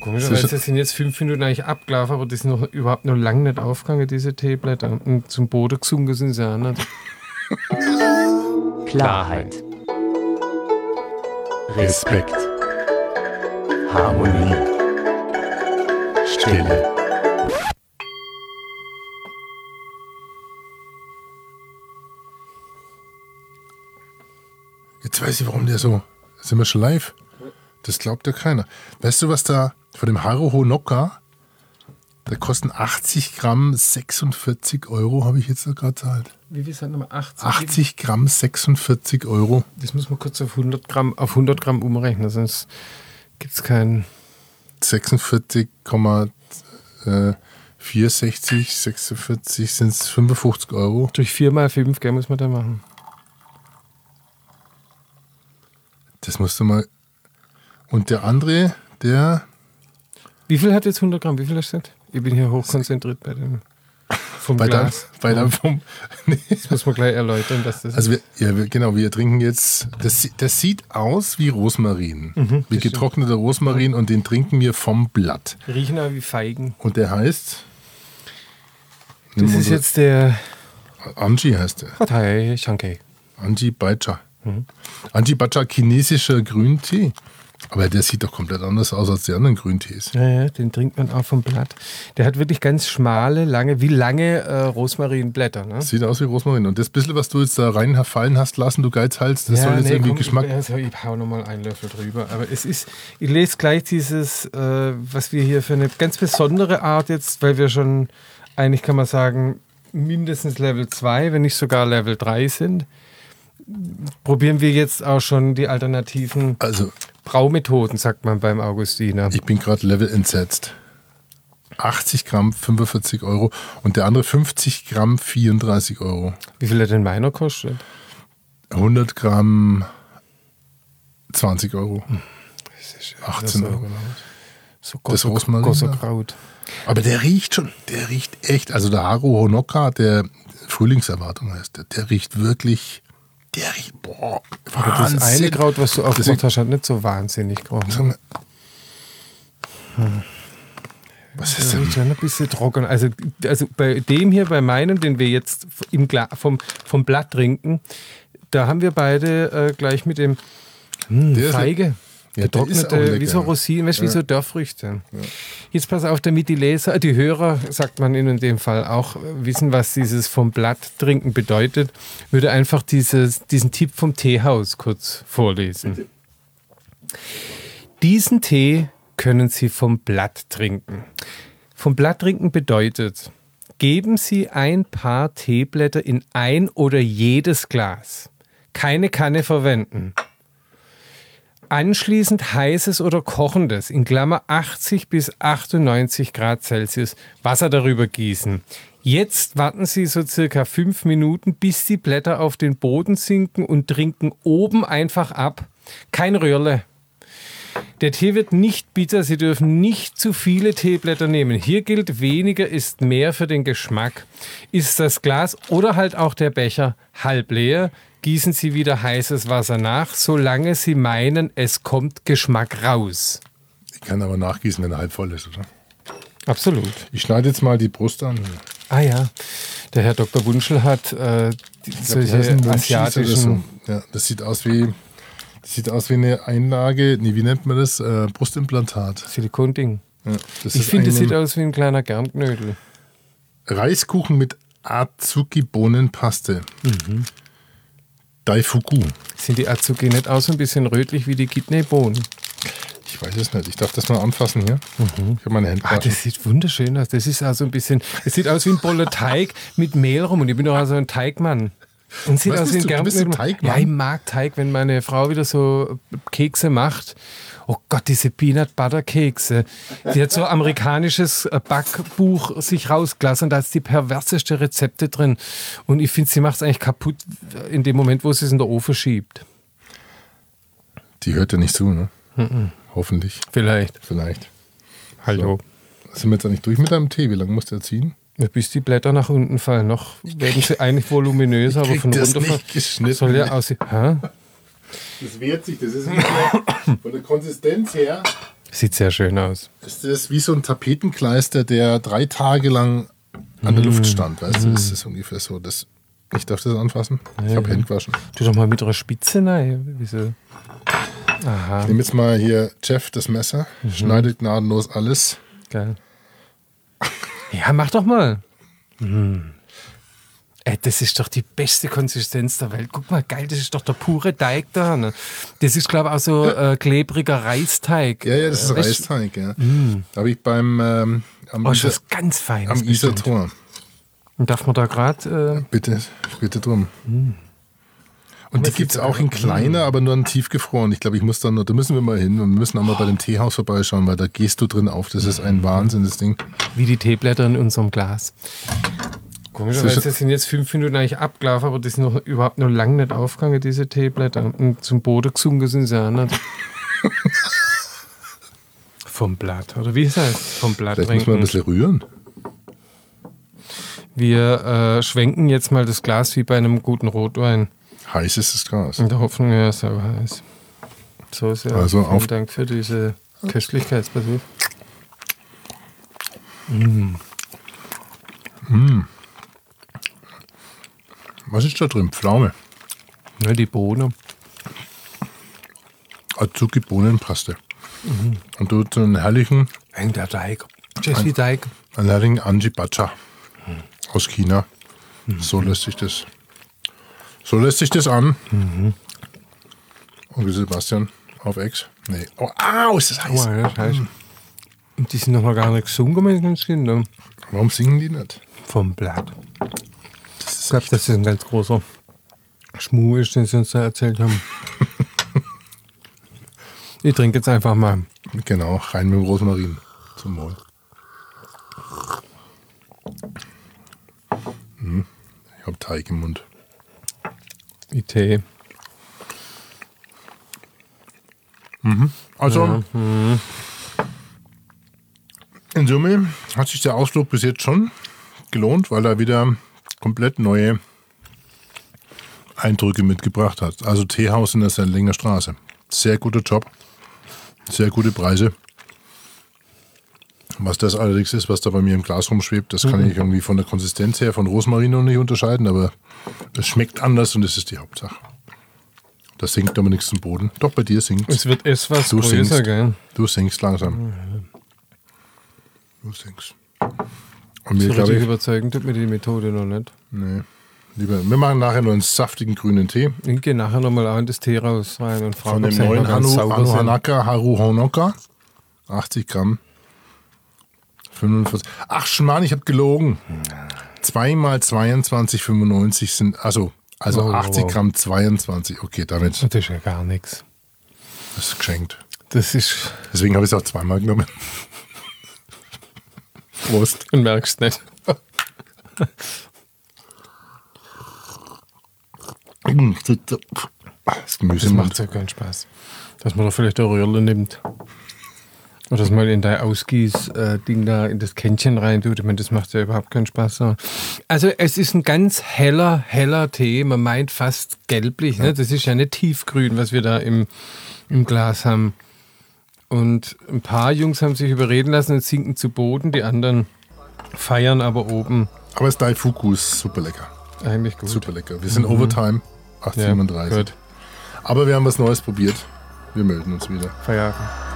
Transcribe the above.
Komischerweise sind jetzt fünf Minuten eigentlich abgelaufen, aber die sind noch überhaupt noch lange nicht aufgegangen, diese Teeblätter. Und zum Boden gesunken sind sie auch nicht. Klarheit. Respekt. Harmonie. Stille. Jetzt weiß ich, warum der so. Sind wir schon live? Das glaubt ja keiner. Weißt du, was da von dem Haro Honoka, da kosten 80 Gramm 46 Euro, habe ich jetzt da gerade zahlt. Wie viel sind nochmal 80? 80 Gramm 46 Euro. Das muss man kurz auf 100 Gramm, auf 100 Gramm umrechnen, sonst gibt es keinen. 46,64, 46 sind es 55 Euro. Durch 4 mal 5, gell, muss man da machen. Das musst du mal. Und der andere, der Wie viel hat jetzt 100 Gramm? Wie viel hast du? Ich bin hier hochkonzentriert bei dem. Vom bei der, Glas. bei der vom, nee. Das muss man gleich erläutern, dass das. Also wir, ja, wir, genau, wir trinken jetzt, das, das sieht aus wie Rosmarin, Mhm, wie getrockneter Rosmarin und den trinken wir vom Blatt. riechen aber wie Feigen. Und der heißt, Das ist jetzt der Anji heißt der, Partei Shankai. Anji Baicha. Mhm. Anji Baicha, chinesischer Grüntee. Aber der sieht doch komplett anders aus als die anderen Grüntees. Ja, ja, den trinkt man auch vom Blatt. Der hat wirklich ganz schmale, lange, wie lange äh, Rosmarinblätter. Ne? Sieht aus wie Rosmarin. Und das bisschen, was du jetzt da reinfallen hast lassen, du Geizhals, das soll jetzt irgendwie komm, Geschmack. Ich, also ich hau nochmal einen Löffel drüber. Aber es ist, ich lese gleich dieses, äh, was wir hier für eine ganz besondere Art jetzt, weil wir schon, eigentlich kann man sagen, mindestens Level 2, wenn nicht sogar Level 3 sind. Probieren wir jetzt auch schon die alternativen Also, Braumethoden, sagt man beim Augustiner. ich bin gerade Level entsetzt. 80 Gramm 45 Euro und der andere 50 Gramm 34 Euro. Wie viel hat denn meiner kostet? 100 Gramm 20 Euro. Hm. 18 so- Euro. So Das Gosso- Rosmarin. Aber der riecht schon, der riecht echt. Also der Haru Honoka, der Frühlingserwartung heißt der, der riecht wirklich, der riecht, boah, Aber das eine Wahnsinn. Kraut, was du aufgemacht hast, hat nicht so wahnsinnig gerochen. Mal, Was ist denn? schon ein bisschen trocken. Also, also bei dem hier, bei meinem, den wir jetzt im Gla vom, vom Blatt trinken, da haben wir beide äh, gleich mit dem hm, Feige. Ja, Getrocknete, wie so Rosinen, weißt wie so Dörrfrüchte. Jetzt pass auf, damit die Leser, die Hörer, sagt man in dem Fall auch, wissen, was dieses vom Blatt trinken bedeutet, würde einfach dieses, diesen Tipp vom Teehaus kurz vorlesen. Diesen Tee können Sie vom Blatt trinken. Vom Blatt trinken bedeutet, geben Sie ein paar Teeblätter in ein oder jedes Glas. Keine Kanne verwenden. Anschließend heißes oder kochendes, in Klammer 80 bis 98 Grad Celsius, Wasser darüber gießen. Jetzt warten Sie so circa fünf Minuten, bis die Blätter auf den Boden sinken und trinken oben einfach ab. Kein Rührle. Der Tee wird nicht bitter, Sie dürfen nicht zu viele Teeblätter nehmen. Hier gilt, weniger ist mehr für den Geschmack. Ist das Glas oder halt auch der Becher halb leer, gießen Sie wieder heißes Wasser nach, solange Sie meinen, es kommt Geschmack raus. Ich kann aber nachgießen, wenn er halb voll ist, oder? Absolut. Ich schneide jetzt mal die Brust an. Ah ja, der Herr Dr. Wunschel hat äh, die, solche das asiatischen... so. Ja, das sieht aus wie, das sieht aus wie eine Einlage, nee, wie nennt man das? Äh, Brustimplantat. Silikonding. Ja, das Ich finde, es eine- sieht aus wie ein kleiner Germknödel. Reiskuchen mit Azuki-Bohnenpaste. Mhm. Daifuku. Sind die Azuki nicht auch so ein bisschen rötlich wie die Kidneybohnen? Ich weiß es nicht. Ich darf das mal anfassen hier. Ich habe meine Hände Ah, das sieht wunderschön aus. Das ist also ein bisschen, es sieht aus wie ein Boller Teig mit Mehl rum. Und ich bin doch also ein Teigmann. Und sieht Was aus wie ein bist du? Du bist ein. Teigmann? Ja, ich mag Teig, wenn meine Frau wieder so Kekse macht. Oh Gott, diese Peanut Butter Kekse. Die hat so ein amerikanisches äh, Backbuch sich rausgelassen und da ist die perverseste Rezepte drin. Und ich finde, sie macht es eigentlich kaputt in dem Moment, wo sie es in der Ofen schiebt. Die hört ja nicht zu, ne? Hoffentlich. Vielleicht. Vielleicht. Hallo. Sind wir jetzt eigentlich durch mit deinem Tee? Wie lange muss der ziehen? Ja, Bis die Blätter nach unten fallen. Noch werden sie eigentlich voluminöser, aber von das runter nicht geschnitten. soll ja aussehen. Das wehrt sich. Das ist nicht von der Konsistenz her. Sieht sehr schön aus. Das ist wie so ein Tapetenkleister, der drei Tage lang an der Luft stand. Weißt du, das ist ungefähr so. Das, ich darf das anfassen. Ich habe Hände gewaschen. Tu doch mal mit einer Spitze rein. Wieso? Aha, Ich nehme jetzt mal hier Jeff das Messer, schneidet gnadenlos alles. geil. Ja, mach doch mal. Hm. Ey, das ist doch die beste Konsistenz der Welt. Guck mal, geil, das ist doch der pure Teig da. Ne? Das ist, glaube ich, auch so äh, klebriger Reisteig. Ja, ja, das ist Äh, Reisteig, ja. Habe ich beim ähm, am, Oh, was ganz Feines. am. Und darf man da gerade. Bitte, bitte drum. Und die gibt es auch in kleiner, aber nur in tiefgefroren. Ich glaube, ich muss da nur, da müssen wir mal hin und wir müssen auch mal bei dem Teehaus vorbeischauen, weil da gehst du drin auf. Das ist ein Wahnsinn, das Ding. Äh, wie die Teeblätter in unserem Glas. Komischerweise Das sind jetzt fünf Minuten eigentlich abgelaufen, aber die sind noch überhaupt noch lange nicht aufgegangen, diese Teeblätter. Und zum Boden gesunken sind sie auch nicht. Vom Blatt, oder wie heißt es? Vom Blatt Vielleicht muss man ein bisschen rühren. Wir äh, schwenken jetzt mal das Glas wie bei einem guten Rotwein. Heiß ist das Gras. In der Hoffnung, ja, ist aber heiß. So sehr. Also Vielen auf- Dank für diese Köstlichkeitsbesuch. Was ist da drin? Pflaume. Ja, die Bohne. Azuki Bohnenpaste. Und du so einen herrlichen, Ein der Teig. Jesse Teig. einen herrlichen Anji Bacha aus China. So lässt sich das. So lässt sich das an. Onkel Sebastian auf Ex. Nee. Oh, au, ist das heiß. Oh, ja, das heißt. Und die sind noch mal gar nicht gesungen den Kindern. Warum singen die nicht? Vom Blatt. Ich glaube, das ist ein ganz großer Schmuh ist, den sie uns da erzählt haben. ich trinke jetzt einfach mal. Genau, rein mit dem Rosmarin. Zum Wohl. Hm, Ich habe Teig im Mund. Die Tee. Also, in Summe hat sich der Ausflug bis jetzt schon gelohnt, weil er wieder komplett neue Eindrücke mitgebracht hat. Also Teehaus in der Sendlinger Straße. Sehr guter Job, sehr gute Preise. Was das allerdings ist, was da bei mir im Glas rumschwebt, das kann ich irgendwie von der Konsistenz her von Rosmarin noch nicht unterscheiden, aber es schmeckt anders und das ist die Hauptsache. Das sinkt aber nichts zum Boden. Doch, bei dir sinkt Es wird etwas Du größer, singst. gell? Du singst langsam. Du singst. Und So richtig ich, überzeugend tut mir die Methode noch nicht. nee, lieber, wir machen nachher nur einen saftigen grünen Tee Ich gehe nachher nochmal auch in das Tee raus rein und frage, von dem neuen noch Anu, Anu. Hanaka Haru Honoka. 80 Gramm. 45. Ach, Schmarrn, ich habe gelogen. 2 mal 22,95 sind, also, also wow, 80 wow. Gramm 22. Okay, damit Das ist ja gar nichts. das ist geschenkt. Das ist. Deswegen habe ich es auch zweimal genommen. Prost. Und merkst nicht. Das Gemüse Das macht ja keinen Spaß. Dass man da vielleicht eine Röhrle nimmt. Oder dass man in dein Ausgieß-Ding da in das Kännchen rein tut. Ich meine, das macht ja überhaupt keinen Spaß. So. Also es ist ein ganz heller, heller Tee. Man meint fast gelblich. Ne? Das ist ja nicht tiefgrün, was wir da im, im Glas haben. Und ein paar Jungs haben sich überreden lassen und sinken zu Boden. Die anderen feiern aber oben. Aber das Daifuku ist super lecker. Eigentlich gut. Super lecker. Wir sind Overtime. Ja, 8,37. gut. Aber wir haben was Neues probiert. Wir melden uns wieder. Feierabend.